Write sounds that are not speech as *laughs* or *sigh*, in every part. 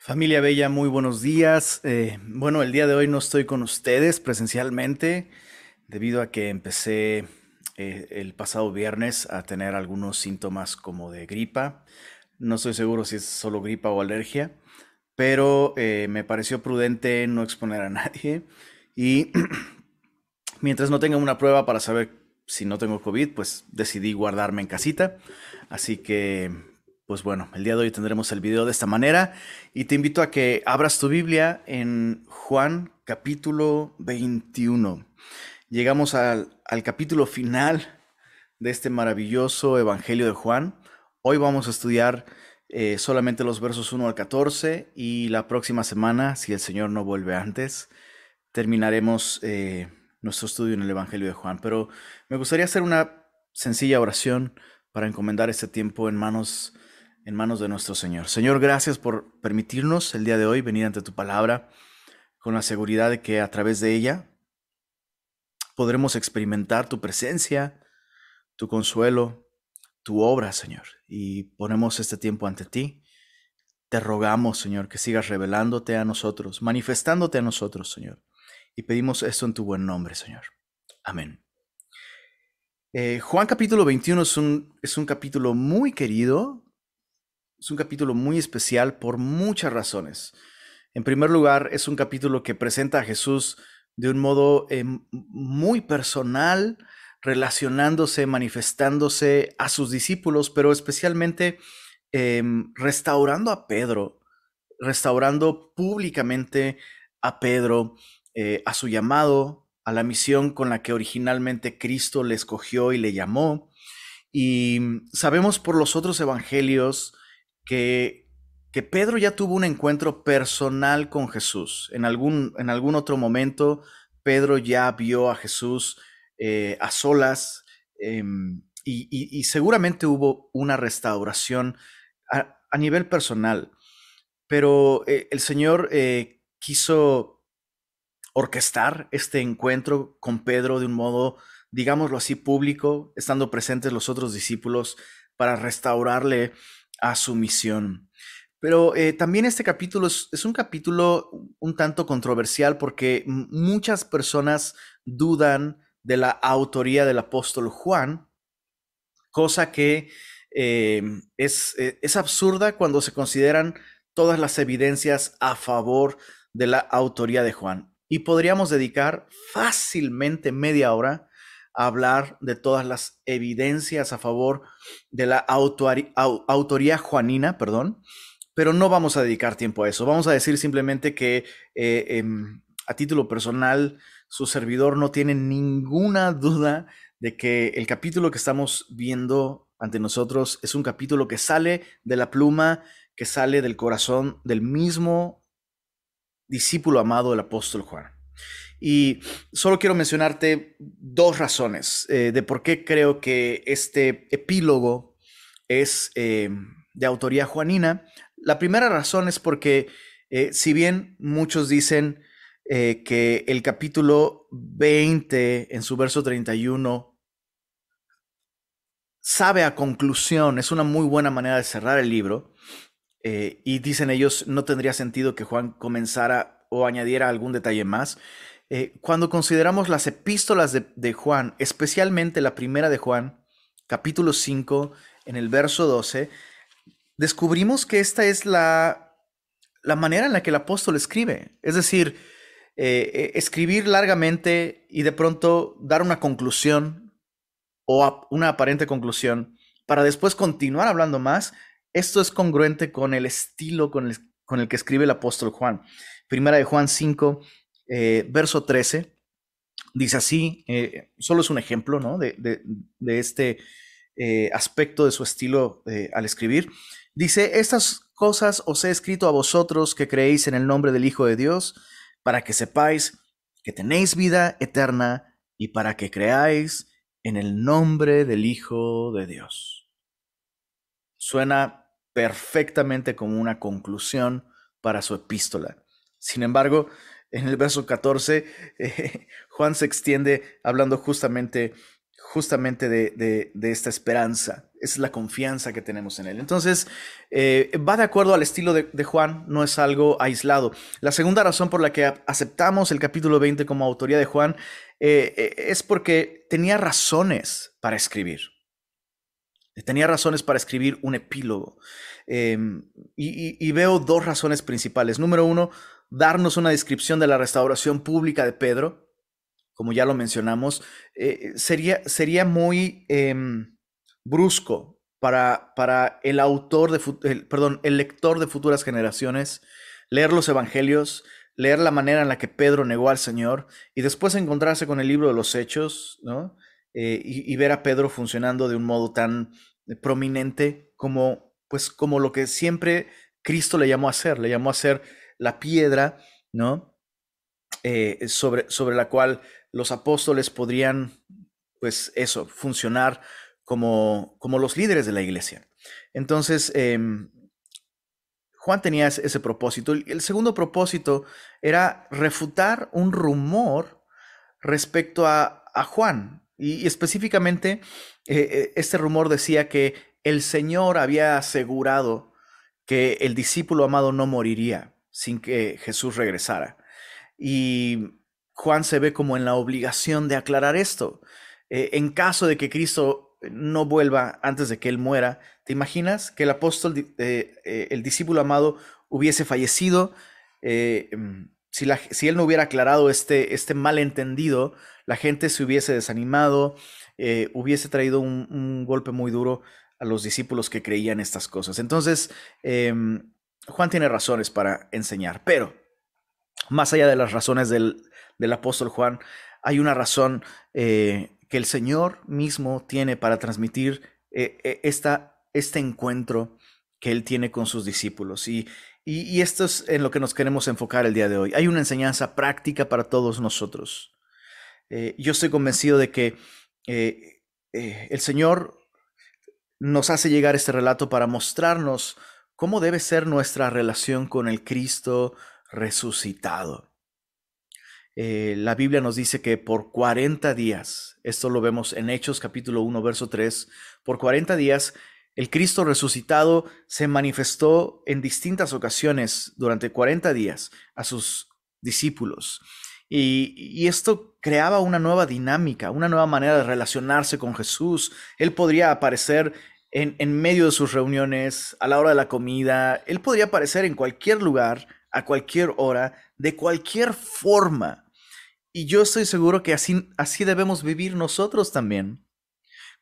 Familia Bella, muy buenos días. Eh, bueno, el día de hoy no estoy con ustedes presencialmente debido a que empecé eh, el pasado viernes a tener algunos síntomas como de gripa. No estoy seguro si es solo gripa o alergia, pero eh, me pareció prudente no exponer a *laughs* nadie y *clears throat* mientras no tenga una prueba para saber si no tengo COVID, pues decidí guardarme en casita. Así que pues bueno, el día de hoy tendremos el video de esta manera y te invito a que abras tu Biblia en Juan capítulo 21. Llegamos al, capítulo final de este maravilloso Evangelio de Juan. Hoy vamos a estudiar eh, solamente los versos 1 al 14 y la próxima semana, si el Señor no vuelve antes, terminaremos eh, nuestro estudio en el Evangelio de Juan. Pero me gustaría hacer una sencilla oración para encomendar este tiempo en manos en manos de nuestro Señor. Señor, gracias por permitirnos el día de hoy venir ante tu palabra con la seguridad de que a través de ella podremos experimentar tu presencia, tu consuelo, tu obra, Señor. Y ponemos este tiempo ante ti. Te rogamos, Señor, que sigas revelándote a nosotros, manifestándote a nosotros, Señor. Y pedimos esto en tu buen nombre, Señor. Amén. Eh, Juan capítulo 21 es un, es un capítulo muy querido es un capítulo muy especial por muchas razones. En primer lugar, es un capítulo que presenta a Jesús de un modo eh, muy personal, relacionándose, manifestándose a sus discípulos, pero especialmente em, restaurando a Pedro, restaurando públicamente a Pedro, eh, a su llamado, a la misión con la que originalmente Cristo le escogió y le llamó. Y sabemos por los otros evangelios, que, que Pedro ya tuvo un encuentro personal con Jesús. En algún, en algún otro momento, Pedro ya vio a Jesús eh, a solas em, y, seguramente hubo una restauración a, nivel personal. Pero eh, el Señor eh, quiso orquestar este encuentro con Pedro de un modo, digámoslo así, público, estando presentes los otros discípulos para restaurarle a su misión. Pero eh, también este capítulo es, un capítulo un tanto controversial porque muchas personas dudan de la autoría del apóstol Juan, cosa que eh, es, eh, es absurda cuando se consideran todas las evidencias a favor de la autoría de Juan. Y podríamos dedicar fácilmente media hora hablar de todas las evidencias a favor de la autoría juanina, perdón, pero no vamos a dedicar tiempo a eso. Vamos a decir simplemente que eh, em, a título personal, su servidor no tiene ninguna duda de que el capítulo que estamos viendo ante nosotros es un capítulo que sale de la pluma, que sale del corazón del mismo discípulo amado del apóstol Juan. Y solo quiero mencionarte dos razones eh, de por qué creo que este epílogo es eh, de autoría juanina. La primera razón es porque eh, si bien muchos dicen que el capítulo 20 en su verso 31 sabe a conclusión, es una muy buena manera de cerrar el libro, y dicen ellos no tendría sentido que Juan comenzara o añadiera algún detalle más. Eh, cuando consideramos las epístolas de, Juan, especialmente la primera de Juan, capítulo 5, en el verso 12, descubrimos que esta es la, la manera en la que el apóstol escribe. Es decir, eh, eh, escribir largamente y de pronto dar una conclusión o una aparente conclusión para después continuar hablando más. Esto es congruente con el estilo con el, con el que escribe el apóstol Juan. Primera de Juan 5, eh, verso 13, dice así, eh, solo es un ejemplo ¿no? de, este eh, aspecto de su estilo al escribir. Dice, estas cosas os he escrito a vosotros que creéis en el nombre del Hijo de Dios, para que sepáis que tenéis vida eterna y para que creáis en el nombre del Hijo de Dios. Suena perfectamente como una conclusión para su epístola. Sin embargo, en el verso 14, eh, *laughs* Juan se extiende hablando justamente, justamente de, esta esperanza. es la confianza que tenemos en Él. Entonces, eh, va de acuerdo al estilo de, Juan, no es algo aislado. La segunda razón por la que aceptamos el capítulo 20 como autoría de Juan eh, es porque tenía razones para escribir. Tenía razones para escribir un epílogo. Em, y, veo dos razones principales. Número uno, darnos una descripción de la restauración pública de Pedro. Como ya lo mencionamos, sería, sería muy em, brusco para, para el autor de, perdón, el lector de futuras generaciones, leer los evangelios, leer la manera en la que Pedro negó al Señor y después encontrarse con el libro de los Hechos, ¿no? Eh, y, ver a Pedro funcionando de un modo tan prominente como, pues, como lo que siempre Cristo le llamó a ser, le llamó a ser la piedra, ¿no? Eh, sobre, sobre la cual los apóstoles podrían, pues, eso, funcionar como, como los líderes de la iglesia. Entonces, em, Juan tenía ese, propósito. El segundo propósito era refutar un rumor respecto a, Juan. Y, específicamente, eh, este rumor decía que el Señor había asegurado que el discípulo amado no moriría sin que Jesús regresara. Y Juan se ve como en la obligación de aclarar esto. Eh, en caso de que Cristo no vuelva antes de que él muera. ¿Te imaginas que el apóstol, eh, eh, el discípulo amado, hubiese fallecido? Mm, si, si, él no hubiera aclarado este, este malentendido, la gente se hubiese desanimado, hubiese traído un, golpe muy duro a los discípulos que creían estas cosas. Entonces, em, Juan tiene razones para enseñar, pero más allá de las razones del, del apóstol Juan, hay una razón que el Señor mismo tiene para transmitir eh, eh, esta, este encuentro que Él tiene con sus discípulos. Y, y, esto es en lo que nos queremos enfocar el día de hoy. Hay una enseñanza práctica para todos nosotros. Eh, yo estoy convencido de que el Señor nos hace llegar este relato para mostrarnos cómo debe ser nuestra relación con el Cristo resucitado. Eh, la Biblia nos dice que por 40 días, esto lo vemos en Hechos capítulo 1, verso 3, por 40 días el Cristo resucitado se manifestó en distintas ocasiones durante 40 días a sus discípulos. Y, esto creaba una nueva dinámica, una nueva manera de relacionarse con Jesús. Él podría aparecer en, medio de sus reuniones, a la hora de la comida. Él podría aparecer en cualquier lugar, a cualquier hora, de cualquier forma. Y yo estoy seguro que así, así debemos vivir nosotros también,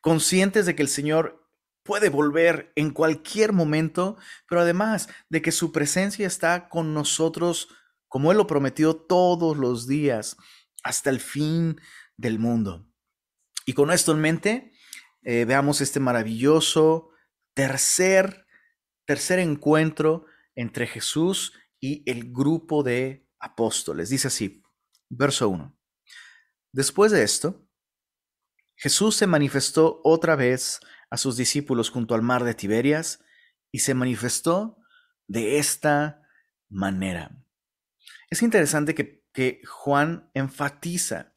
conscientes de que el Señor puede volver en cualquier momento, pero además de que su presencia está con nosotros como Él lo prometió todos los días hasta el fin del mundo. Y con esto en mente, eh, veamos este maravilloso tercer, tercer encuentro entre Jesús y el grupo de apóstoles. Dice así, Verso 1. Después de esto, Jesús se manifestó otra vez a sus discípulos junto al mar de Tiberias y se manifestó de esta manera. Es interesante que, Juan enfatiza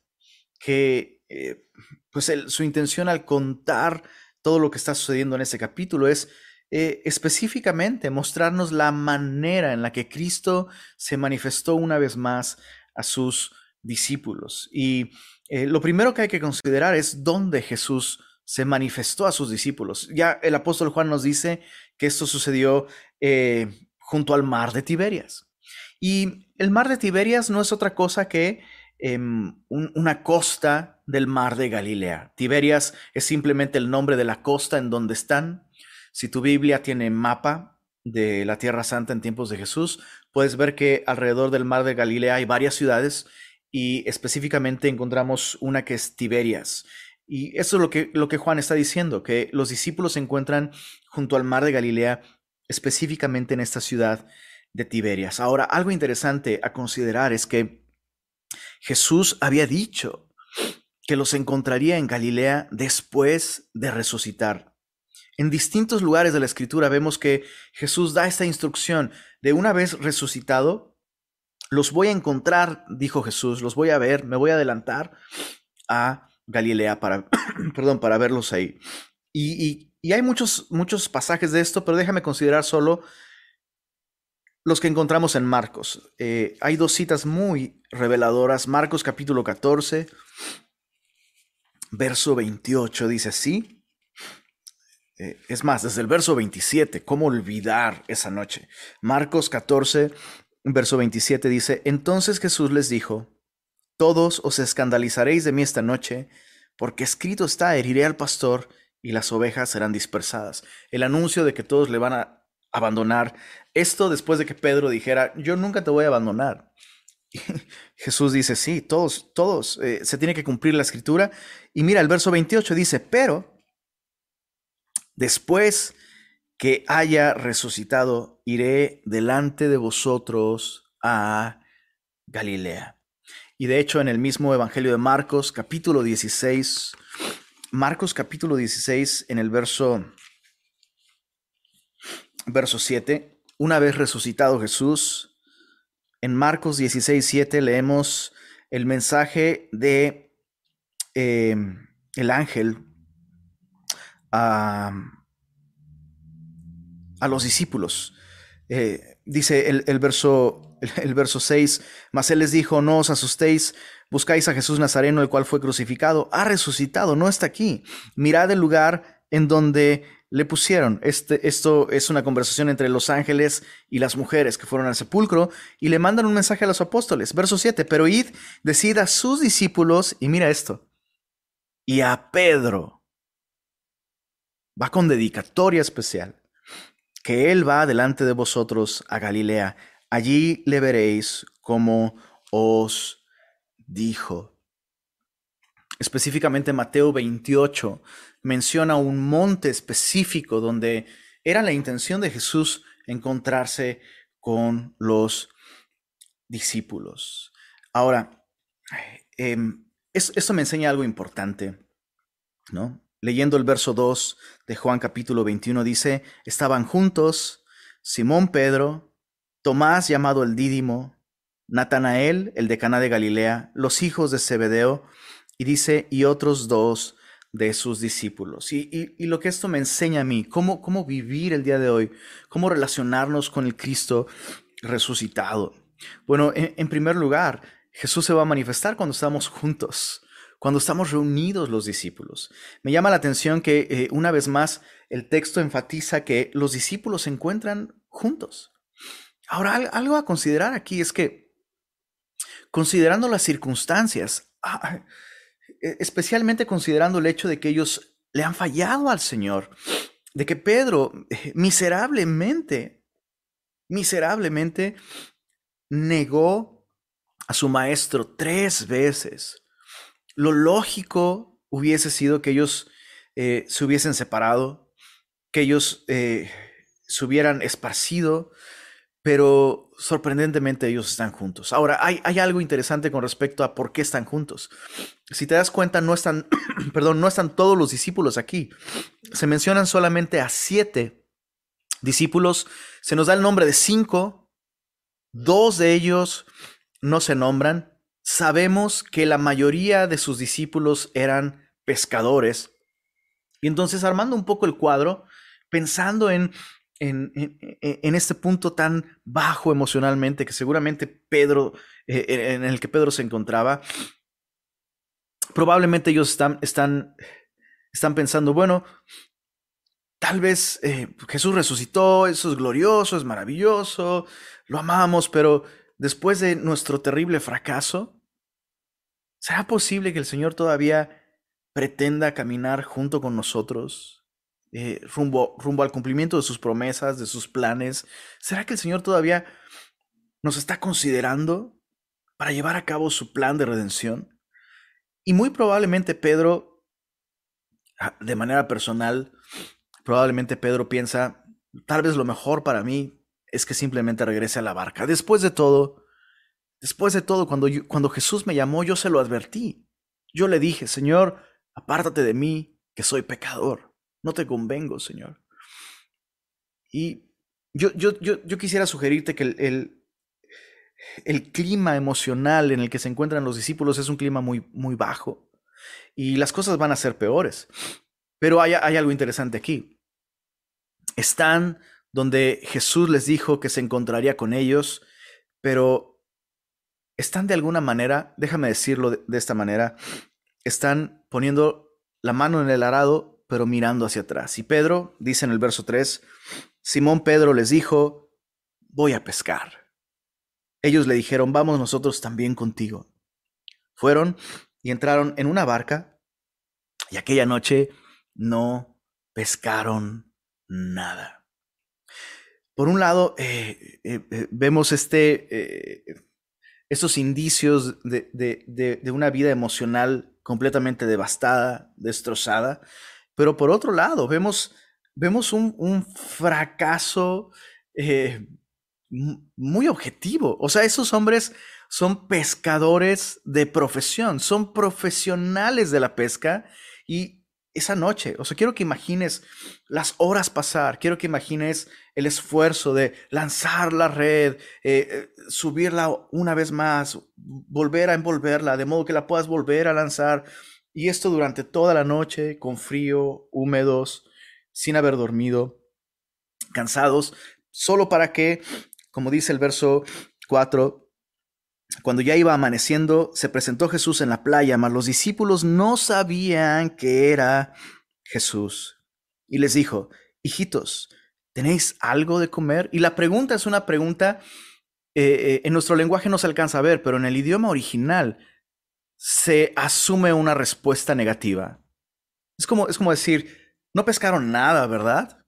que eh, pues su intención al contar todo lo que está sucediendo en este capítulo es eh, específicamente mostrarnos la manera en la que Cristo se manifestó una vez más a sus discípulos. Y eh, lo primero que hay que considerar es dónde Jesús se manifestó a sus discípulos. Ya el apóstol Juan nos dice que esto sucedió eh, junto al mar de Tiberias. Y el mar de Tiberias no es otra cosa que em, una costa del mar de Galilea. Tiberias es simplemente el nombre de la costa en donde están. Si tu Biblia tiene mapa de la Tierra Santa en tiempos de Jesús, puedes ver que alrededor del mar de Galilea hay varias ciudades y específicamente encontramos una que es Tiberias. Y eso es lo que, lo que Juan está diciendo, que los discípulos se encuentran junto al mar de Galilea, específicamente en esta ciudad de Tiberias. Ahora, algo interesante a considerar es que Jesús había dicho que los encontraría en Galilea después de resucitar. En distintos lugares de la escritura vemos que Jesús da esta instrucción de una vez resucitado, los voy a encontrar, dijo Jesús, los voy a ver, me voy a adelantar a Galilea para, *clears throat* perdón, para verlos ahí. Y, y hay muchos, muchos pasajes de esto, pero déjame considerar solo los que encontramos en Marcos. Eh, hay dos citas muy reveladoras. Marcos capítulo 14, verso 28 dice así. Eh, es más, desde el verso 27, ¿cómo olvidar esa noche? Marcos 14, verso 27 dice, entonces Jesús les dijo, todos os escandalizaréis de mí esta noche, porque escrito está, heriré al pastor y las ovejas serán dispersadas. El anuncio de que todos le van a abandonar. Esto después de que Pedro dijera, yo nunca te voy a abandonar. *laughs* Jesús dice, sí, todos, todos, eh, se tiene que cumplir la escritura. Y mira, el verso 28 dice, pero después que haya resucitado, iré delante de vosotros a Galilea. Y de hecho en el mismo Evangelio de Marcos, capítulo 16, Marcos capítulo 16, en el verso, verso 7, una vez resucitado Jesús, en Marcos 16, 7 leemos el mensaje de eh, el ángel a, a los discípulos. Eh, dice el, el, verso, *laughs* el, verso 6, mas él les dijo, no os asustéis, buscáis a Jesús Nazareno, el cual fue crucificado, ha resucitado, no está aquí. Mirad el lugar en donde le pusieron. Este, esto es una conversación entre los ángeles y las mujeres que fueron al sepulcro y le mandan un mensaje a los apóstoles. Verso 7, pero id, decid a sus discípulos, y mira esto, y a Pedro. Va con dedicatoria especial que Él va delante de vosotros a Galilea. Allí le veréis como os dijo. Específicamente Mateo 28 menciona un monte específico donde era la intención de Jesús encontrarse con los discípulos. Ahora, eh, esto me enseña algo importante, ¿no? Leyendo el verso 2 de Juan capítulo 21 dice, estaban juntos Simón Pedro, Tomás llamado el Dídimo, Natanael, el de Caná de Galilea, los hijos de Zebedeo, y dice, y otros dos de sus discípulos. Y, lo que esto me enseña a mí, cómo, cómo vivir el día de hoy, cómo relacionarnos con el Cristo resucitado. Bueno, en primer lugar, Jesús se va a manifestar cuando estamos juntos cuando estamos reunidos los discípulos. Me llama la atención que eh, una vez más el texto enfatiza que los discípulos se encuentran juntos. Ahora, algo a considerar aquí es que, considerando las circunstancias, ah, especialmente considerando el hecho de que ellos le han fallado al Señor, de que Pedro eh, miserablemente, miserablemente negó a su maestro tres veces. Lo lógico hubiese sido que ellos eh, se hubiesen separado, que ellos eh, se hubieran esparcido, pero sorprendentemente ellos están juntos. Ahora, hay, hay, algo interesante con respecto a por qué están juntos. Si te das cuenta, no están, *clears throat* perdón, no están todos los discípulos aquí. Se mencionan solamente a siete discípulos. Se nos da el nombre de cinco. Dos de ellos no se nombran. Sabemos que la mayoría de sus discípulos eran pescadores. Y entonces armando un poco el cuadro, pensando en, en, este punto tan bajo emocionalmente que seguramente Pedro, eh, eh, en el que Pedro se encontraba, probablemente ellos están, están, están pensando, bueno, tal vez eh, Jesús resucitó, eso es glorioso, es maravilloso, lo amamos, pero después de nuestro terrible fracaso, ¿será posible que el Señor todavía pretenda caminar junto con nosotros eh, rumbo, rumbo al cumplimiento de sus promesas, de sus planes? ¿Será que el Señor todavía nos está considerando para llevar a cabo su plan de redención? Y muy probablemente Pedro, ah, de manera personal, probablemente Pedro piensa, tal vez lo mejor para mí es que simplemente regrese a la barca. Después de todo, después de todo, cuando, cuando Jesús me llamó, yo se lo advertí. Yo le dije, Señor, apártate de mí, que soy pecador. No te convengo, Señor. Y yo, yo, yo, yo quisiera sugerirte que el, el, clima emocional en el que se encuentran los discípulos es un clima muy, muy bajo. Y las cosas van a ser peores. Pero hay, hay algo interesante aquí. Están donde Jesús les dijo que se encontraría con ellos, pero están de alguna manera, déjame decirlo de, esta manera, están poniendo la mano en el arado, pero mirando hacia atrás. Y Pedro, dice en el verso 3, Simón Pedro les dijo, voy a pescar. Ellos le dijeron, vamos nosotros también contigo. Fueron y entraron en una barca y aquella noche no pescaron nada. Por un lado, eh, eh, eh, vemos este, estos indicios de, de, una vida emocional completamente devastada, destrozada, pero por otro lado, vemos, vemos un, un fracaso muy objetivo. O sea, esos hombres son pescadores de profesión, son profesionales de la pesca y esa noche, o sea, quiero que imagines las horas pasar, quiero que imagines el esfuerzo de lanzar la red, eh, eh, subirla una vez más, volver a envolverla, de modo que la puedas volver a lanzar. Y esto durante toda la noche, con frío, húmedos, sin haber dormido, cansados, solo para que, como dice el verso 4, cuando ya iba amaneciendo, se presentó Jesús en la playa, mas los discípulos no sabían que era Jesús. Y les dijo, hijitos, ¿tenéis algo de comer? Y la pregunta es una pregunta, eh, eh, en nuestro lenguaje no se alcanza a ver, pero en el idioma original se asume una respuesta negativa. Es como, es como decir, no pescaron nada, ¿verdad?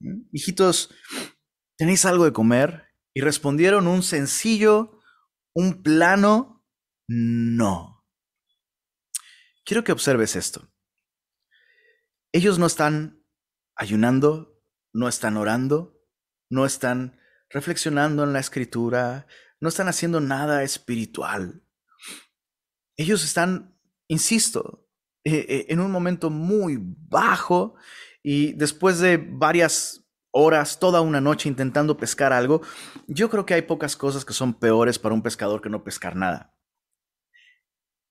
¿Mm? Hijitos, ¿tenéis algo de comer? Y respondieron un sencillo un plano no. Quiero que observes esto. Ellos no están ayunando, no están orando, no están reflexionando en la escritura, no están haciendo nada espiritual. Ellos están, insisto, eh, eh, en un momento muy bajo y después de varias horas, toda una noche intentando pescar algo, yo creo que hay pocas cosas que son peores para un pescador que no pescar nada.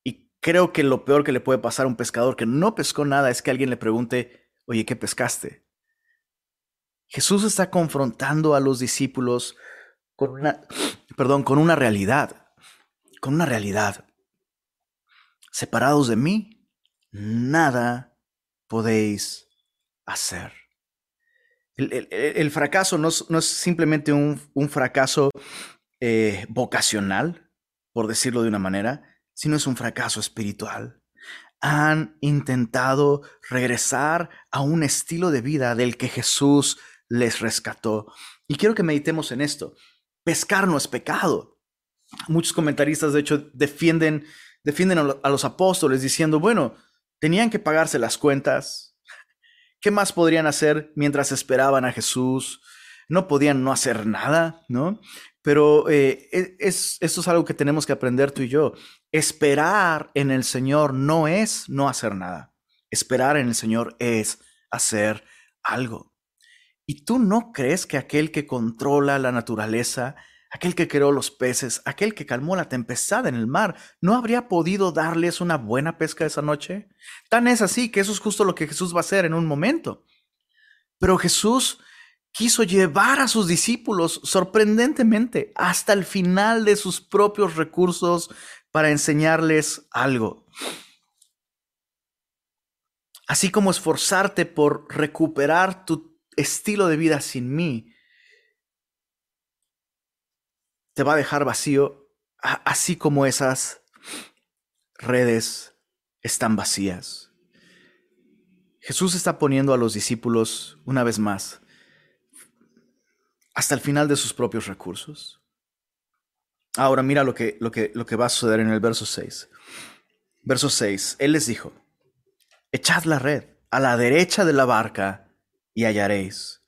Y creo que lo peor que le puede pasar a un pescador que no pescó nada es que alguien le pregunte, oye, ¿qué pescaste? Jesús está confrontando a los discípulos con una, perdón, con una realidad, con una realidad. Separados de mí, nada podéis hacer. El, fracaso no es, simplemente un, fracaso eh, vocacional, por decirlo de una manera, sino es un fracaso espiritual. Han intentado regresar a un estilo de vida del que Jesús les rescató. Y quiero que meditemos en esto. Pescar no es pecado. Muchos comentaristas, de hecho, defienden, defienden a los apóstoles diciendo, bueno, tenían que pagarse las cuentas, ¿Qué más podrían hacer mientras esperaban a Jesús? No podían no hacer nada, ¿no? Pero eh, e, es, esto es algo que tenemos que aprender tú y yo. Esperar en el Señor no es no hacer nada. Esperar en el Señor es hacer algo. ¿Y tú no crees que aquel que controla la naturaleza aquel que creó los peces, aquel que calmó la tempestad en el mar, ¿no habría podido darles una buena pesca esa noche? Tan es así que eso es justo lo que Jesús va a hacer en un momento. Pero Jesús quiso llevar a sus discípulos sorprendentemente hasta el final de sus propios recursos para enseñarles algo. Así como esforzarte por recuperar tu estilo de vida sin mí, te va a dejar vacío, así como esas redes están vacías. Jesús está poniendo a los discípulos una vez más hasta el final de sus propios recursos. Ahora mira lo que, lo que, lo que va a suceder en el verso 6. Verso 6, Él les dijo, echad la red a la derecha de la barca y hallaréis.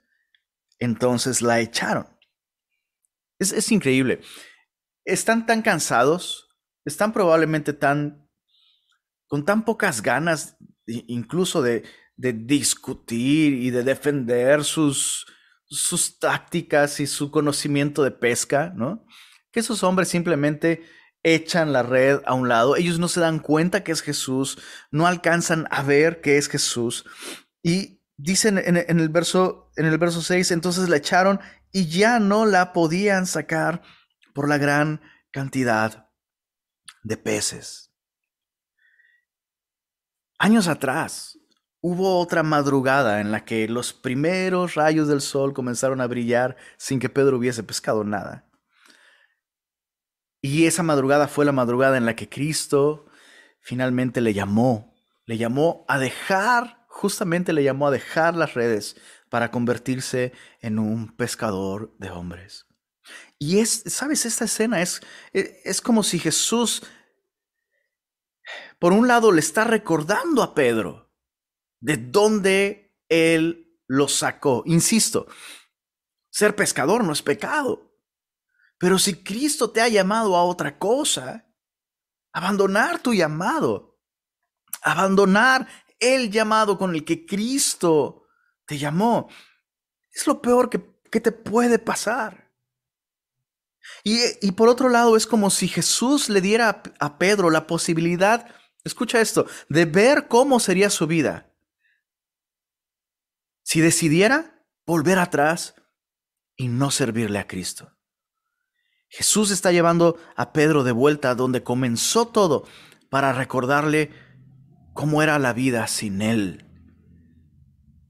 Entonces la echaron es, increíble. Están tan cansados, están probablemente tan, con tan pocas ganas incluso de, discutir y de defender sus, sus tácticas y su conocimiento de pesca, ¿no? Que esos hombres simplemente echan la red a un lado, ellos no se dan cuenta que es Jesús, no alcanzan a ver que es Jesús. Y dicen en, el, verso, en el verso 6, entonces la echaron y ya no la podían sacar por la gran cantidad de peces. Años atrás, Hubo otra madrugada en la que los primeros rayos del sol comenzaron a brillar sin que Pedro hubiese pescado nada. Y esa madrugada fue la madrugada en la que Cristo finalmente le llamó, le llamó a dejar, justamente le llamó a dejar las redes para convertirse en un pescador de hombres. Y es, sabes, esta escena es, e, es como si Jesús, por un lado, le está recordando a Pedro de dónde él lo sacó. Insisto, ser pescador no es pecado. Pero si Cristo te ha llamado a otra cosa, abandonar tu llamado, abandonar el llamado con el que Cristo te llamó, es lo peor que, te puede pasar. Y, por otro lado, es como si Jesús le diera a, a Pedro la posibilidad, escucha esto, de ver cómo sería su vida. Si decidiera volver atrás y no servirle a Cristo. Jesús está llevando a Pedro de vuelta donde comenzó todo para recordarle cómo era la vida sin él.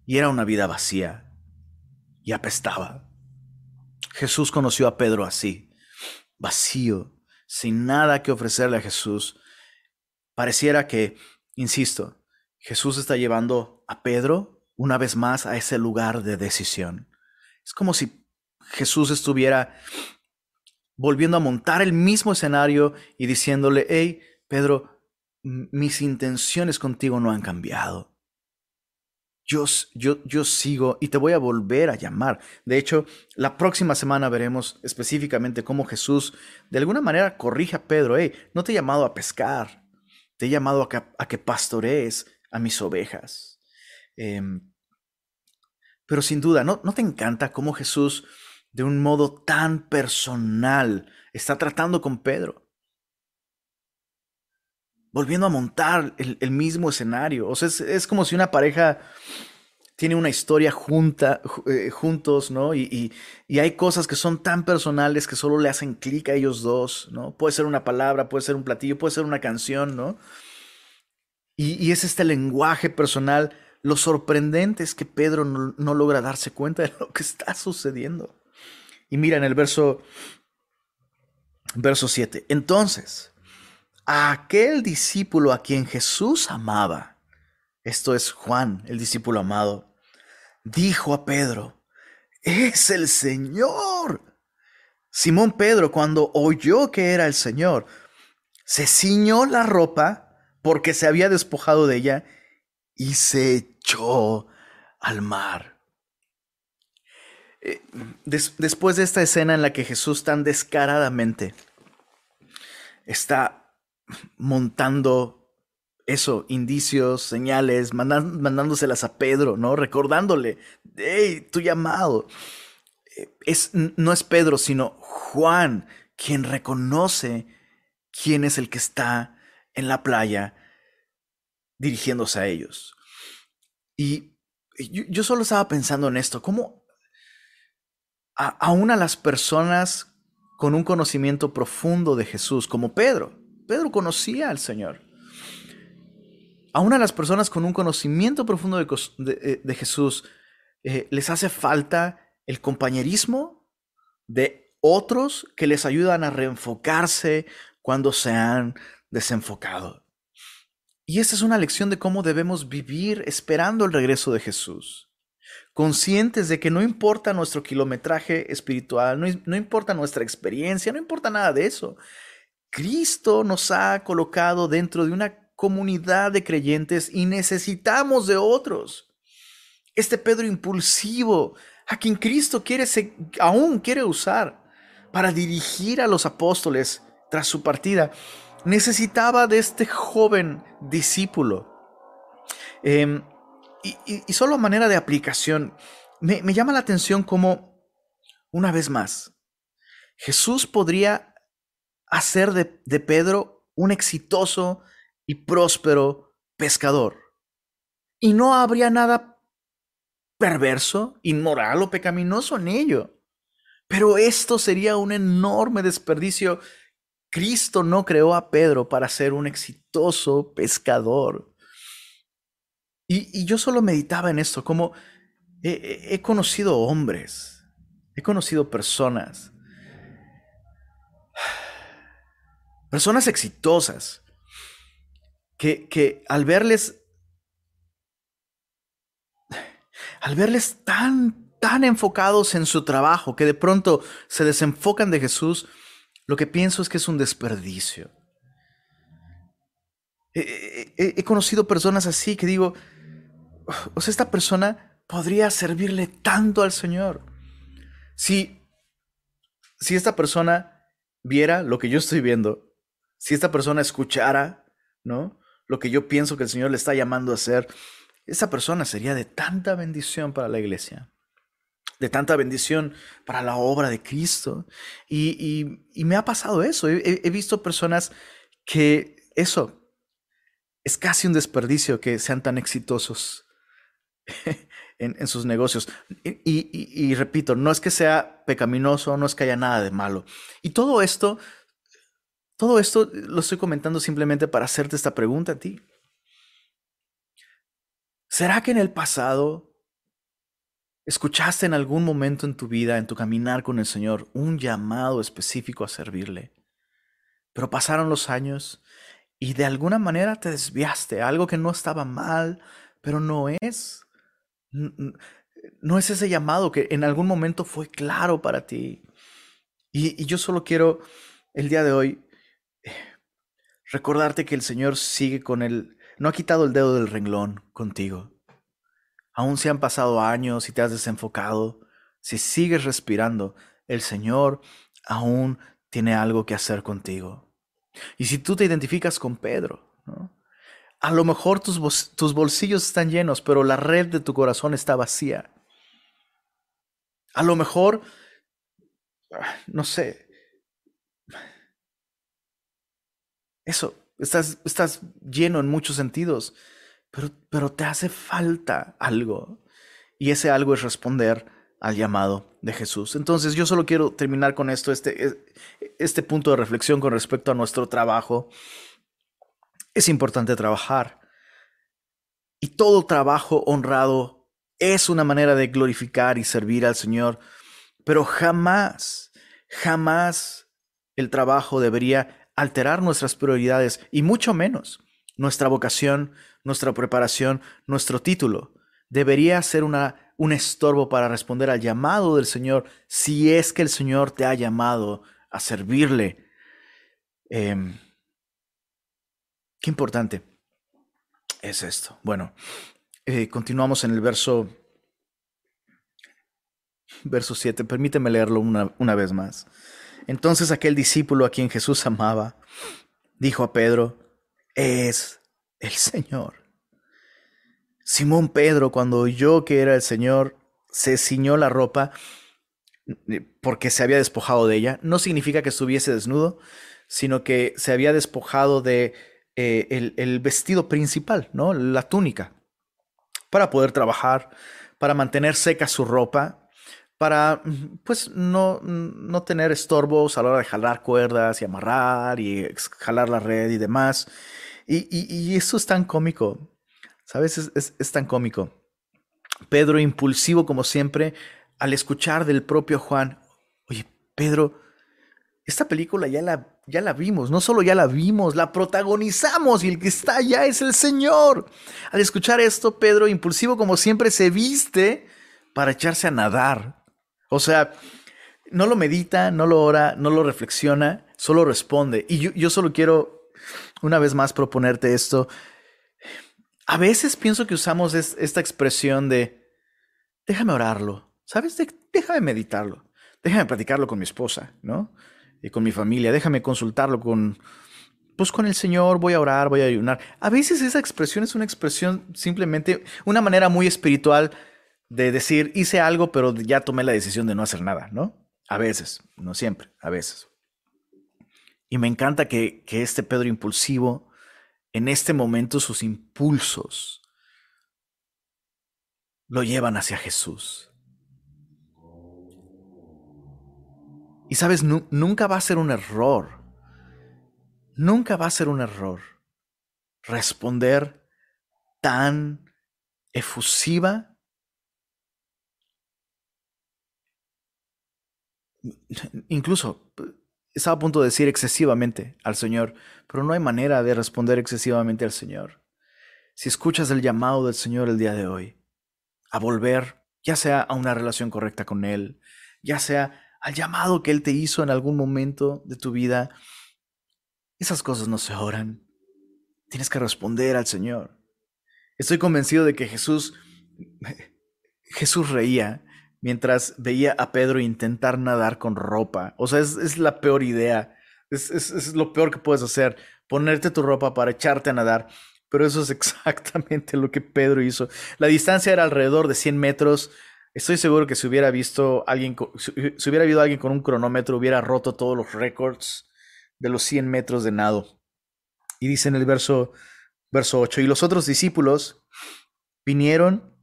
Y era una vida vacía y apestaba. Jesús conoció a Pedro así, vacío, sin nada que ofrecerle a Jesús. Pareciera que, insisto, Jesús está llevando a Pedro una vez más a ese lugar de decisión. Es como si Jesús estuviera volviendo a montar el mismo escenario y diciéndole, hey, Pedro, mis intenciones contigo no han cambiado. Yo, yo, yo sigo y te voy a volver a llamar. De hecho, la próxima semana veremos específicamente cómo Jesús de alguna manera corrige a Pedro. Hey, no te he llamado a pescar, te he llamado a que, a que pastorees a mis ovejas. Em, pero sin duda, ¿no, ¿no te encanta cómo Jesús de un modo tan personal está tratando con Pedro. Volviendo a montar el, mismo escenario. O sea, es, como si una pareja tiene una historia junta, eh, juntos, ¿no? Y, hay cosas que son tan personales que solo le hacen clic a ellos dos, ¿no? Puede ser una palabra, puede ser un platillo, puede ser una canción, ¿no? Y, y es este lenguaje personal. Lo sorprendente es que Pedro no logra darse cuenta de lo que está sucediendo. Y mira en el verso, verso 7. Entonces, a aquel discípulo a quien Jesús amaba, esto es Juan, el discípulo amado, dijo a Pedro, es el Señor. Simón Pedro, cuando oyó que era el Señor, se ciñó la ropa porque se había despojado de ella y se echó al mar. Eh, después de esta escena en la que Jesús tan descaradamente está montando eso, indicios, señales, mandándoselas a Pedro, ¿no? Recordándole, hey, tu llamado. Eh, es, no es Pedro, sino Juan quien reconoce quién es el que está en la playa dirigiéndose a ellos. Y yo, yo solo estaba pensando en esto, ¿cómo aún a las personas con un conocimiento profundo de Jesús, como Pedro. Pedro conocía al Señor. A las personas con un conocimiento profundo de, eh, Jesús, eh, les hace falta el compañerismo de otros que les ayudan a reenfocarse cuando se han desenfocado. Y esta es una lección de cómo debemos vivir esperando el regreso de Jesús conscientes de que no importa nuestro kilometraje espiritual, no, importa nuestra experiencia, no importa nada de eso. Cristo nos ha colocado dentro de una comunidad de creyentes y necesitamos de otros. Este Pedro impulsivo, a quien Cristo quiere, aún quiere usar para dirigir a los apóstoles tras su partida, necesitaba de este joven discípulo. Em, y, solo a manera de aplicación, me, llama la atención como, una vez más, Jesús podría hacer de, de Pedro un exitoso y próspero pescador. Y no habría nada perverso, inmoral o pecaminoso en ello. Pero esto sería un enorme desperdicio. Cristo no creó a Pedro para ser un exitoso pescador. Y, yo solo meditaba en esto, como he, conocido hombres, he conocido personas, personas exitosas, que, que al verles, al verles tan, tan enfocados en su trabajo, que de pronto se desenfocan de Jesús, lo que pienso es que es un desperdicio. he conocido personas así que digo, o sea, esta persona podría servirle tanto al Señor. Si, si esta persona viera lo que yo estoy viendo, si esta persona escuchara, ¿no? Lo que yo pienso que el Señor le está llamando a hacer, esa persona sería de tanta bendición para la iglesia, de tanta bendición para la obra de Cristo. Y, me ha pasado eso. he visto personas que eso es casi un desperdicio que sean tan exitosos *laughs* en, sus negocios. Y, repito, no es que sea pecaminoso, no es que haya nada de malo. Y todo esto, todo esto lo estoy comentando simplemente para hacerte esta pregunta a ti. ¿Será que en el pasado escuchaste en algún momento en tu vida, en tu caminar con el Señor, un llamado específico a servirle? Pero pasaron los años y de alguna manera te desviaste, algo que no estaba mal, pero no es no es ese llamado que en algún momento fue claro para ti. Y, yo solo quiero el día de hoy recordarte que el Señor sigue con él, no ha quitado el dedo del renglón contigo. Aún si han pasado años y te has desenfocado, si sigues respirando, el Señor aún tiene algo que hacer contigo. Y si tú te identificas con Pedro. A lo mejor tus, tus bolsillos están llenos, pero la red de tu corazón está vacía. A lo mejor, ah, no sé, eso, estás, estás lleno en muchos sentidos, pero, pero te hace falta algo. Y ese algo es responder al llamado de Jesús. Entonces yo solo quiero terminar con esto, este, este punto de reflexión con respecto a nuestro trabajo es importante trabajar. Y todo trabajo honrado es una manera de glorificar y servir al Señor, pero jamás, jamás el trabajo debería alterar nuestras prioridades y mucho menos nuestra vocación, nuestra preparación, nuestro título. Debería ser una, un estorbo para responder al llamado del Señor si es que el Señor te ha llamado a servirle. Em, Qué importante es esto. Bueno, eh, continuamos en el verso, verso 7. Permíteme leerlo una, una vez más. Entonces aquel discípulo a quien Jesús amaba dijo a Pedro, es el Señor. Simón Pedro, cuando oyó que era el Señor, se ciñó la ropa eh, porque se había despojado de ella. No significa que estuviese desnudo, sino que se había despojado de eh, el, vestido principal, ¿no? La túnica, para poder trabajar, para mantener seca su ropa, para pues no, no tener estorbos a la hora de jalar cuerdas y amarrar y jalar la red y demás. Y, eso es tan cómico, ¿sabes? Es, es tan cómico. Pedro, impulsivo como siempre, al escuchar del propio Juan, oye, Pedro, esta película ya la, ya la vimos, no solo ya la vimos, la protagonizamos y el que está allá es el Señor. Al escuchar esto, Pedro, impulsivo como siempre, se viste para echarse a nadar. O sea, no lo medita, no lo ora, no lo reflexiona, solo responde. Y yo, solo quiero una vez más proponerte esto. A veces pienso que usamos esta expresión de, déjame orarlo, ¿sabes? déjame meditarlo, déjame platicarlo con mi esposa, ¿no? y con mi familia, déjame consultarlo con, pues con el Señor, voy a orar, voy a ayunar. A veces esa expresión es una expresión simplemente, una manera muy espiritual de decir, hice algo, pero ya tomé la decisión de no hacer nada, ¿no? A veces, no siempre, a veces. Y me encanta que, que este Pedro impulsivo, en este momento sus impulsos lo llevan hacia Jesús. Y sabes, nunca va a ser un error, nunca va a ser un error responder tan efusiva *laughs* incluso estaba a punto de decir excesivamente al Señor, pero no hay manera de responder excesivamente al Señor. Si escuchas el llamado del Señor el día de hoy, a volver, ya sea a una relación correcta con Él, ya sea al llamado que Él te hizo en algún momento de tu vida, esas cosas no se oran. Tienes que responder al Señor. Estoy convencido de que Jesús, *laughs* Jesús reía mientras veía a Pedro intentar nadar con ropa. O sea, es, la peor idea. Es, es, lo peor que puedes hacer. Ponerte tu ropa para echarte a nadar. Pero eso es *laughs* exactamente lo que Pedro hizo. La distancia era alrededor de 100 metros. Estoy seguro que si hubiera visto alguien, si hubiera habido alguien con un cronómetro, hubiera roto todos los récords de los 100 metros de nado. Y dice en el verso, verso 8, y los otros discípulos vinieron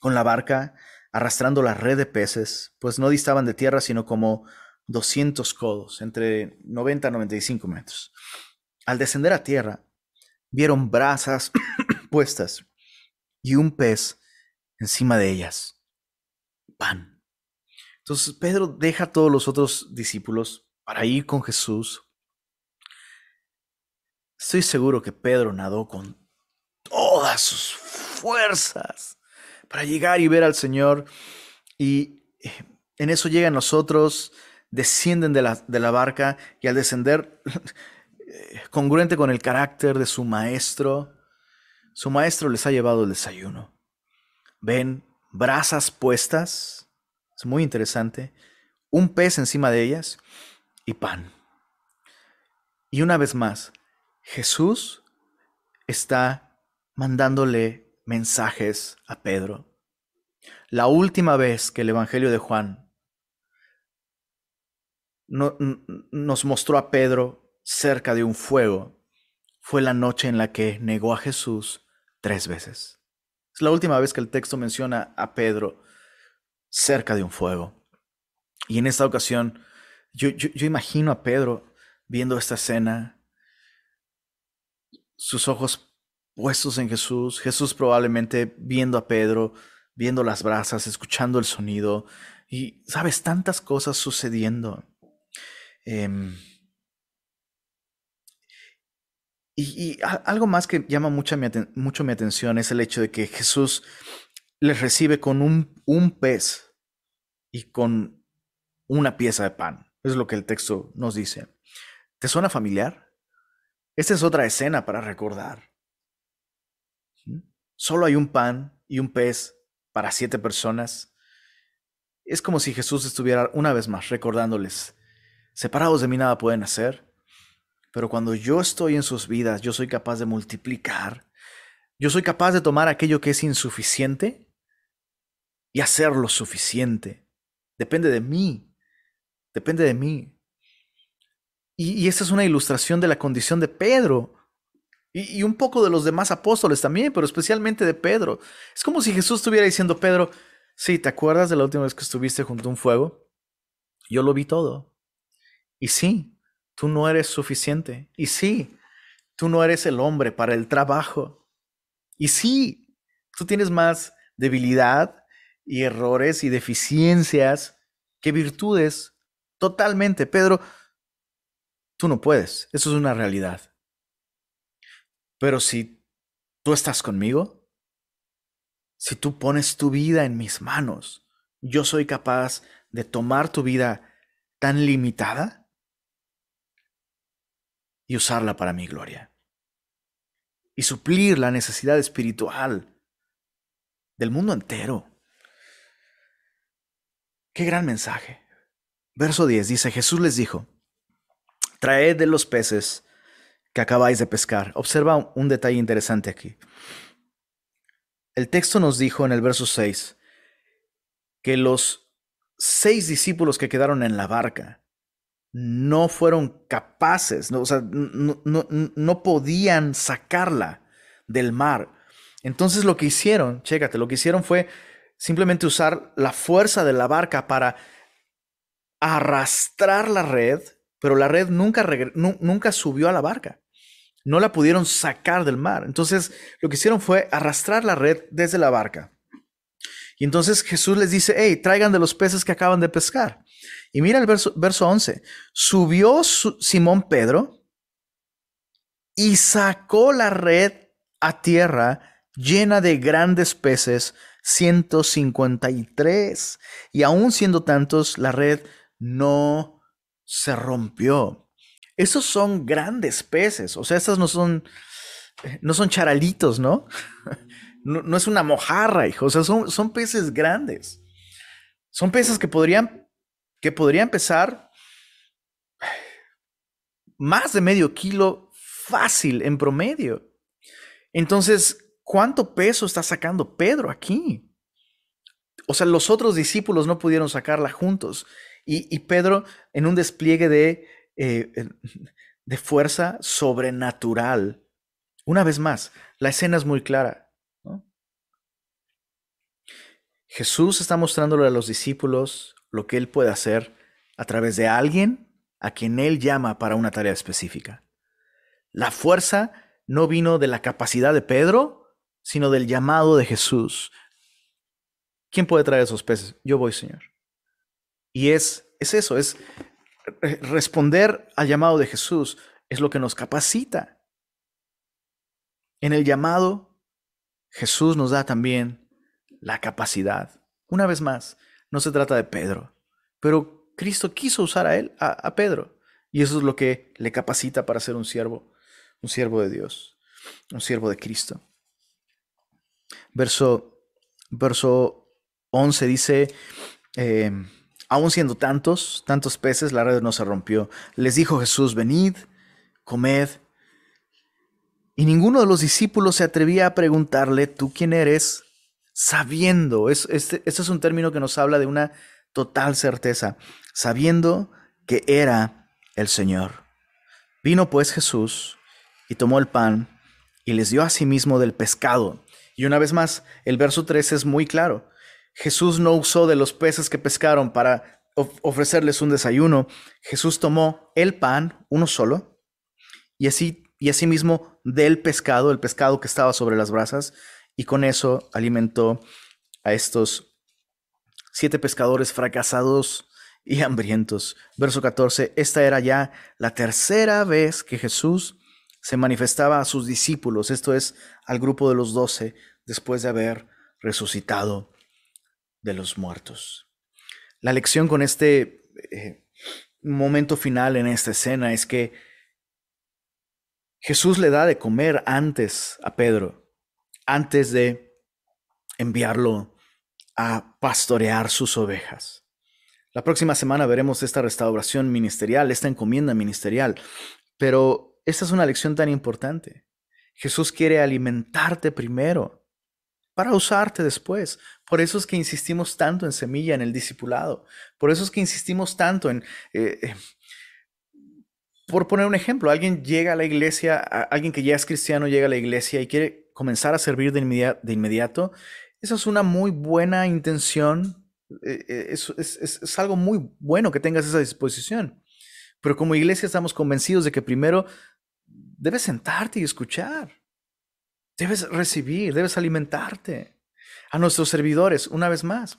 con la barca arrastrando la red de peces, pues no distaban de tierra sino como 200 codos, entre 90 y 95 metros. Al descender a tierra, vieron brasas *coughs* puestas y un pez encima de ellas. Pan. Entonces Pedro deja a todos los otros discípulos para ir con Jesús. Estoy seguro que Pedro nadó con todas sus fuerzas para llegar y ver al Señor. Y eh, en eso llegan nosotros, descienden de la, de la barca y al descender, *laughs* congruente con el carácter de su maestro, su maestro les ha llevado el desayuno. Ven brasas puestas, es muy interesante, un pez encima de ellas y pan. Y una vez más, Jesús está mandándole mensajes a Pedro. La última vez que el Evangelio de Juan nos mostró a Pedro cerca de un fuego fue la noche en la que negó a Jesús tres veces. Es la última vez que el texto menciona a Pedro cerca de un fuego. Y en esta ocasión, yo, yo imagino a Pedro viendo esta escena, sus ojos puestos en Jesús, Jesús probablemente viendo a Pedro, viendo las brasas, escuchando el sonido y, sabes, tantas cosas sucediendo. Em, y, algo más que llama mucho mi atención es el hecho de que Jesús les recibe con un, un pez y con una pieza de pan. Es lo que el texto nos dice. ¿Te suena familiar? Esta es otra escena para recordar. Solo hay un pan y un pez para siete personas. Es como si Jesús estuviera una vez más recordándoles, separados de mí nada pueden hacer, pero cuando yo estoy en sus vidas, yo soy capaz de multiplicar, yo soy capaz de tomar aquello que es insuficiente y hacerlo suficiente. Depende de mí, depende de mí. Y, y esta es una ilustración de la condición de Pedro. Y, un poco de los demás apóstoles también, pero especialmente de Pedro. Es como si Jesús estuviera diciendo, Pedro, sí, ¿te acuerdas de la última vez que estuviste junto a un fuego? Yo lo vi todo. Y sí, tú no eres suficiente. Y sí, tú no eres el hombre para el trabajo. Y sí, tú tienes más debilidad y errores y deficiencias que virtudes. Totalmente, Pedro, tú no puedes. Eso es una realidad. Pero si tú estás conmigo, si tú pones tu vida en mis manos, yo soy capaz de tomar tu vida tan limitada y usarla para mi gloria. Y suplir la necesidad espiritual del mundo entero. Qué gran mensaje. Verso 10 dice, Jesús les dijo, traed de los peces que acabáis de pescar. Observa un detalle interesante aquí. El texto nos dijo en el verso 6 que los seis discípulos que quedaron en la barca no fueron capaces, no, o sea, no, no, podían sacarla del mar. Entonces lo que hicieron, chécate, lo que hicieron fue simplemente usar la fuerza de la barca para arrastrar la red, pero la red nunca, nunca subió a la barca. No la pudieron sacar del mar. Entonces lo que hicieron fue arrastrar la red desde la barca. Y entonces Jesús les dice, hey, traigan de los peces que acaban de pescar. Y mira el verso, verso 11. Subió Simón Pedro y sacó la red a tierra llena de grandes peces, 153. Y aún siendo tantos, la red no se rompió. Esos son grandes peces, o sea, estos no son, no son charalitos, *laughs* ¿no? No, es una mojarra, hijo, o sea, son, son peces grandes. Son peces que podrían, que podrían pesar más de medio kilo fácil en promedio. Entonces, ¿cuánto peso está sacando Pedro aquí? O sea, los otros discípulos no pudieron sacarla juntos. Y, Pedro, en un despliegue de, eh, de fuerza sobrenatural, una vez más, la escena es muy clara. Jesús está mostrándole a los discípulos lo que Él puede hacer a través de alguien a quien Él llama para una tarea específica. La fuerza no vino de la capacidad de Pedro, sino del llamado de Jesús. ¿Quién puede traer esos peces? Yo voy, Señor. Y es, es eso, es responder al llamado de Jesús, es lo que nos capacita. En el llamado, Jesús nos da también la capacidad. Una vez más, no se trata de Pedro, pero Cristo quiso usar a él, a, Pedro, y eso es lo que le capacita para ser un siervo, un siervo de Dios, un siervo de Cristo. Verso, verso 11 dice, eh, Aún siendo tantos, tantos peces, la red no se rompió. Les dijo Jesús, venid, comed. Y ninguno de los discípulos se atrevía a preguntarle, ¿tú quién eres? Sabiendo, es, este, este es un término que nos habla de una total certeza, sabiendo que era el Señor. Vino pues Jesús y tomó el pan y les dio a sí mismo del pescado. Y una vez más, el verso 3 es muy claro. Jesús no usó de los peces que pescaron para ofrecerles un desayuno. Jesús tomó el pan, uno solo, y así y asimismo del pescado, el pescado que estaba sobre las brasas, y con eso alimentó a estos siete pescadores fracasados y *laughs* hambrientos. Verso 14, esta era ya la tercera vez que Jesús se manifestaba a sus discípulos, esto es, al grupo de los doce, después de haber resucitado de los muertos. La lección con este eh, momento final en esta escena es que Jesús le da de comer antes a Pedro, antes de enviarlo a pastorear sus ovejas. La próxima semana veremos esta restauración ministerial, esta encomienda ministerial, pero esta es una lección tan importante. Jesús quiere alimentarte primero para usarte después. Por eso es que insistimos tanto en semilla, en el discipulado. Por eso es que insistimos tanto en... Eh, eh, por poner un ejemplo, alguien llega a la iglesia, alguien que ya es cristiano llega a la iglesia y quiere comenzar a servir de, inmediato, eso es una muy buena intención, eh, es, algo muy bueno que tengas esa disposición. Pero como iglesia estamos convencidos de que primero debes sentarte y escuchar. Debes recibir, debes alimentarte. A nuestros servidores, una vez más,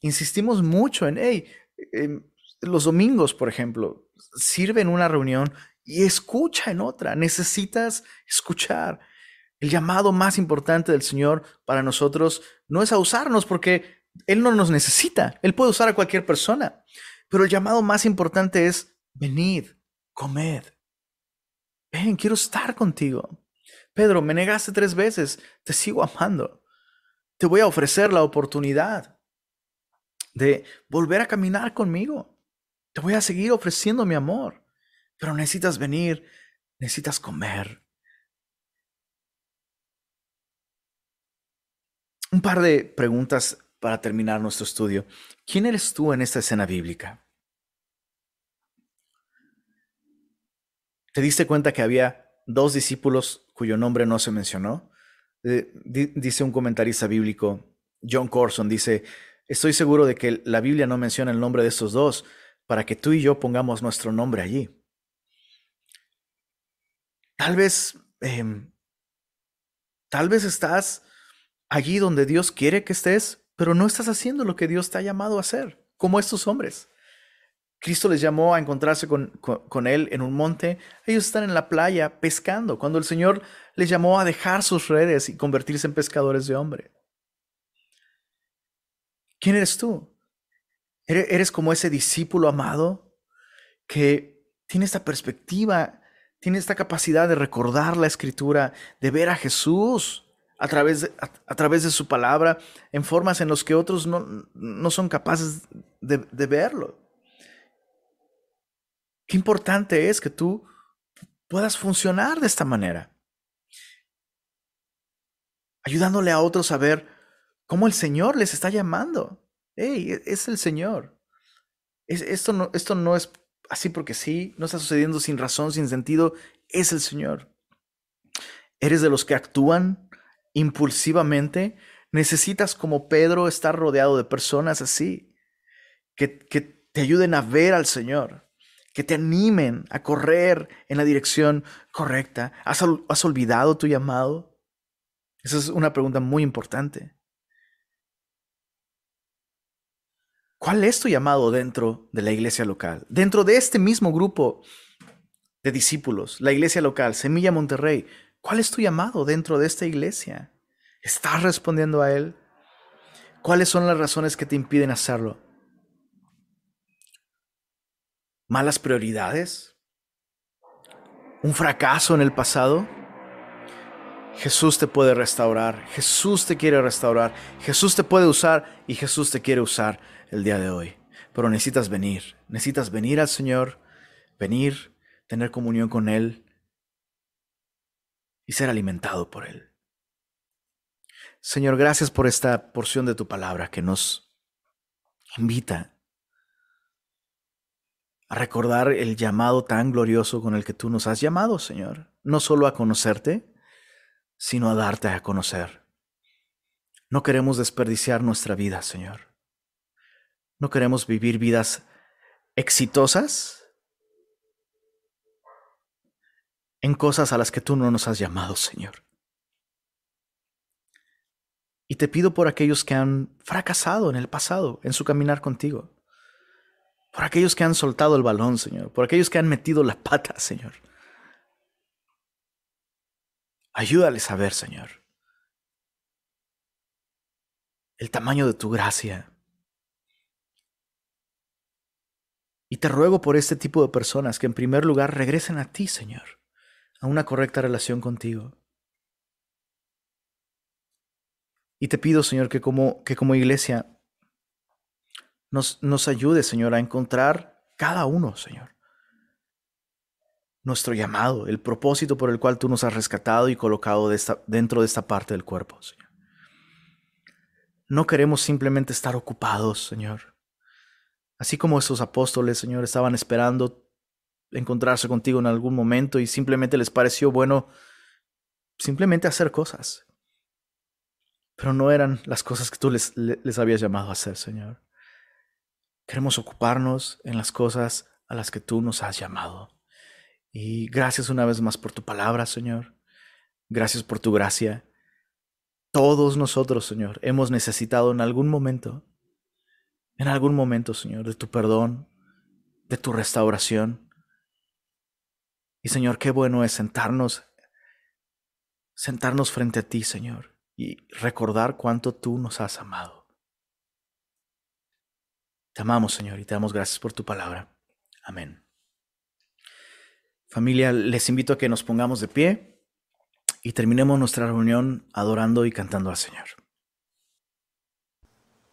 insistimos mucho en, hey, em, los domingos, por ejemplo, sirve en una reunión y escucha en otra. Necesitas escuchar. El llamado más importante del Señor para nosotros no es a usarnos porque Él no nos necesita. Él puede usar a cualquier persona. Pero el llamado más importante es venid, comed. Ven, quiero estar contigo. Pedro, me negaste tres veces, te sigo amando. Te voy a ofrecer la oportunidad de volver a caminar conmigo. Te voy a seguir ofreciendo mi amor, pero necesitas venir, necesitas comer. Un par de preguntas para terminar nuestro estudio. ¿Quién eres tú en esta escena bíblica? ¿Te diste cuenta que había dos discípulos cuyo nombre no se mencionó? Eh, dice un comentarista bíblico, John Corson, dice, estoy seguro de que la Biblia no menciona el nombre de estos dos para que tú y yo pongamos nuestro nombre allí. Tal vez, em, tal vez estás allí donde Dios quiere que estés, pero no estás haciendo lo que Dios te ha llamado a hacer, como estos hombres. Cristo les llamó a encontrarse con, con, Él en un monte. Ellos están en la playa pescando, cuando el Señor les llamó a dejar sus redes y convertirse en pescadores de hombre. ¿Quién eres tú? ¿Eres como ese discípulo amado que tiene esta perspectiva, tiene esta capacidad de recordar la escritura, de ver a Jesús a través de, a, través de su palabra en formas en las que otros no, no son capaces de, de verlo? Qué importante es que tú puedas funcionar de esta manera. Ayudándole a otros a ver cómo el Señor les está llamando. Hey, e, es el Señor. esto, no, es así porque sí, no está sucediendo sin razón, sin sentido. Es el Señor. ¿Eres de los que actúan impulsivamente? Necesitas, como Pedro, estar rodeado de personas así, que te ayuden a ver al Señor que te animen a correr en la dirección correcta. ¿Has, olvidado tu llamado? Esa es una pregunta muy importante. ¿Cuál es tu llamado dentro de la iglesia local? Dentro de este mismo grupo de discípulos, la iglesia local, Semilla Monterrey, ¿cuál es tu llamado dentro de esta iglesia? ¿Estás respondiendo a él? ¿Cuáles son las razones que te impiden hacerlo? Malas prioridades, un fracaso en el pasado, Jesús te puede restaurar, Jesús te quiere restaurar, Jesús te puede usar y Jesús te quiere usar el día de hoy. Pero necesitas venir, necesitas venir al Señor, venir, tener comunión con Él y ser alimentado por Él. Señor, gracias por esta porción de tu palabra que nos invita a recordar el llamado tan glorioso con el que tú nos has llamado, Señor. No solo a conocerte, sino a darte a conocer. No queremos desperdiciar nuestra vida, Señor. No queremos vivir vidas exitosas en cosas a las que tú no nos has llamado, Señor. Y te pido por aquellos que han fracasado en el pasado, en su caminar contigo por aquellos que han soltado el balón, Señor, por aquellos que han metido la pata, Señor. Ayúdales a ver, Señor, el tamaño de tu gracia. Y te ruego por este tipo de personas que en primer lugar regresen a ti, Señor, a una correcta relación contigo. Y te pido, Señor, que como, que como iglesia nos, nos ayude, Señor, a encontrar cada uno, Señor. Nuestro llamado, el propósito por el cual tú nos has rescatado y colocado dentro de esta parte del cuerpo, Señor. No queremos simplemente estar ocupados, Señor. Así como esos apóstoles, Señor, estaban esperando encontrarse contigo en algún momento y simplemente les pareció bueno simplemente hacer cosas. Pero no eran las cosas que tú les, les habías llamado a hacer, Señor. Queremos ocuparnos en las cosas a las que tú nos has llamado. Y gracias una vez más por tu palabra, Señor. Gracias por tu gracia. Todos nosotros, Señor, hemos necesitado en algún momento, en algún momento, Señor, de tu perdón, de tu restauración. Y Señor, qué bueno es sentarnos, sentarnos frente a ti, Señor, y recordar cuánto tú nos has amado. Te amamos, Señor, y te damos gracias por tu palabra. Amén. Familia, les invito a que nos pongamos de pie y terminemos nuestra reunión adorando y cantando al Señor.